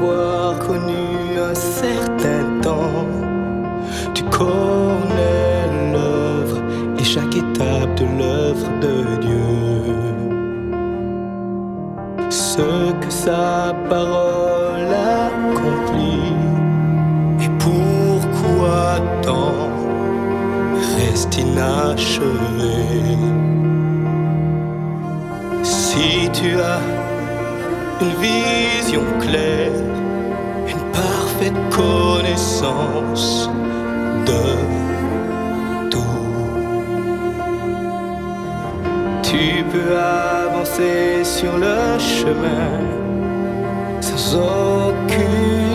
Avoir connu un certain temps, tu connais l'œuvre et chaque étape de l'œuvre de Dieu. Ce que sa parole accomplit et pourquoi tant reste inachevé. Si tu as une vision claire, une parfaite connaissance de tout, tu peux avancer sur le chemin sans aucune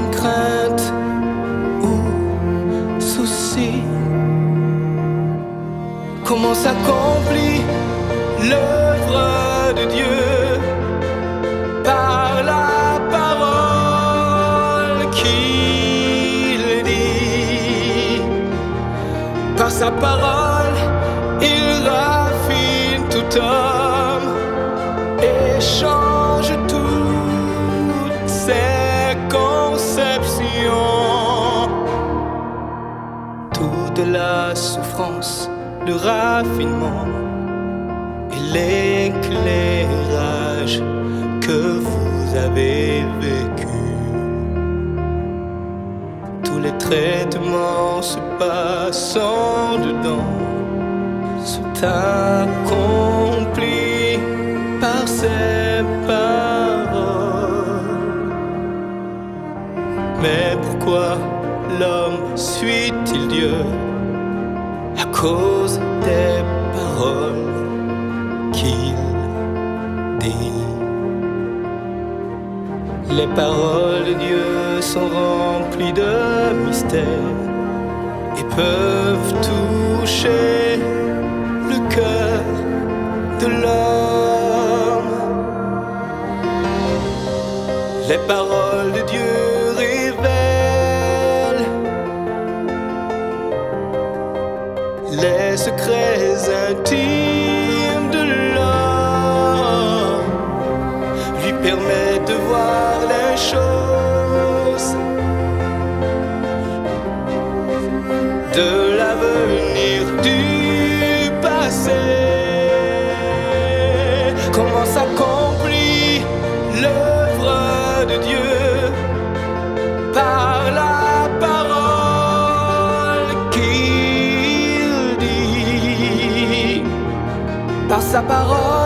sa parole, il raffine tout homme et change toutes ses conceptions. Toute la souffrance, le raffinement et l'éclairage que vous avez vécu. Traitements se passant dedans sont accomplis par ces paroles. Mais pourquoi l'homme suit-il Dieu? À cause des paroles qu'il dit? Les paroles de Dieu sont remplies de mystères et peuvent toucher le cœur de l'homme. Les paroles de Dieu révèlent les secrets intimes de l'homme, permet de voir les choses de l'avenir du passé. Comment s'accomplit l'œuvre de Dieu par la parole qu'il dit. Par sa parole,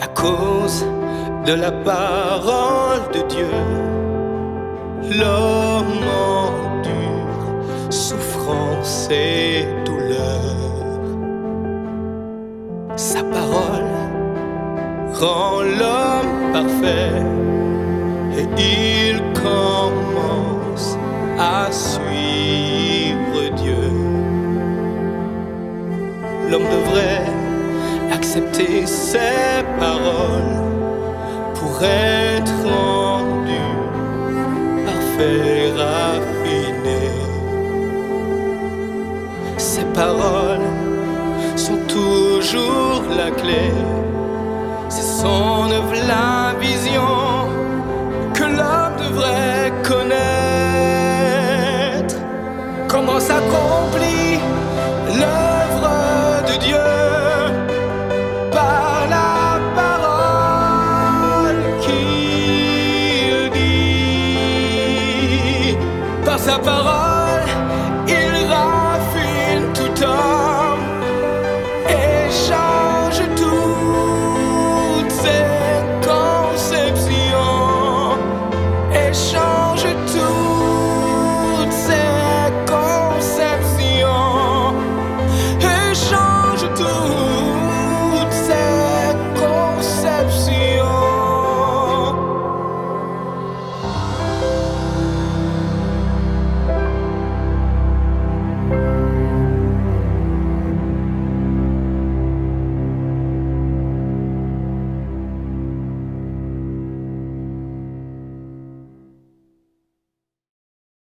à cause de la parole de Dieu. L'homme endure souffrance et douleur. Sa parole rend l'homme parfait et il commence à suivre Dieu. L'homme devrait accepter ses paroles pour être rendu parfait, raffiné. Ces paroles sont toujours la clé. C'est son œuvre, la vision sa parole.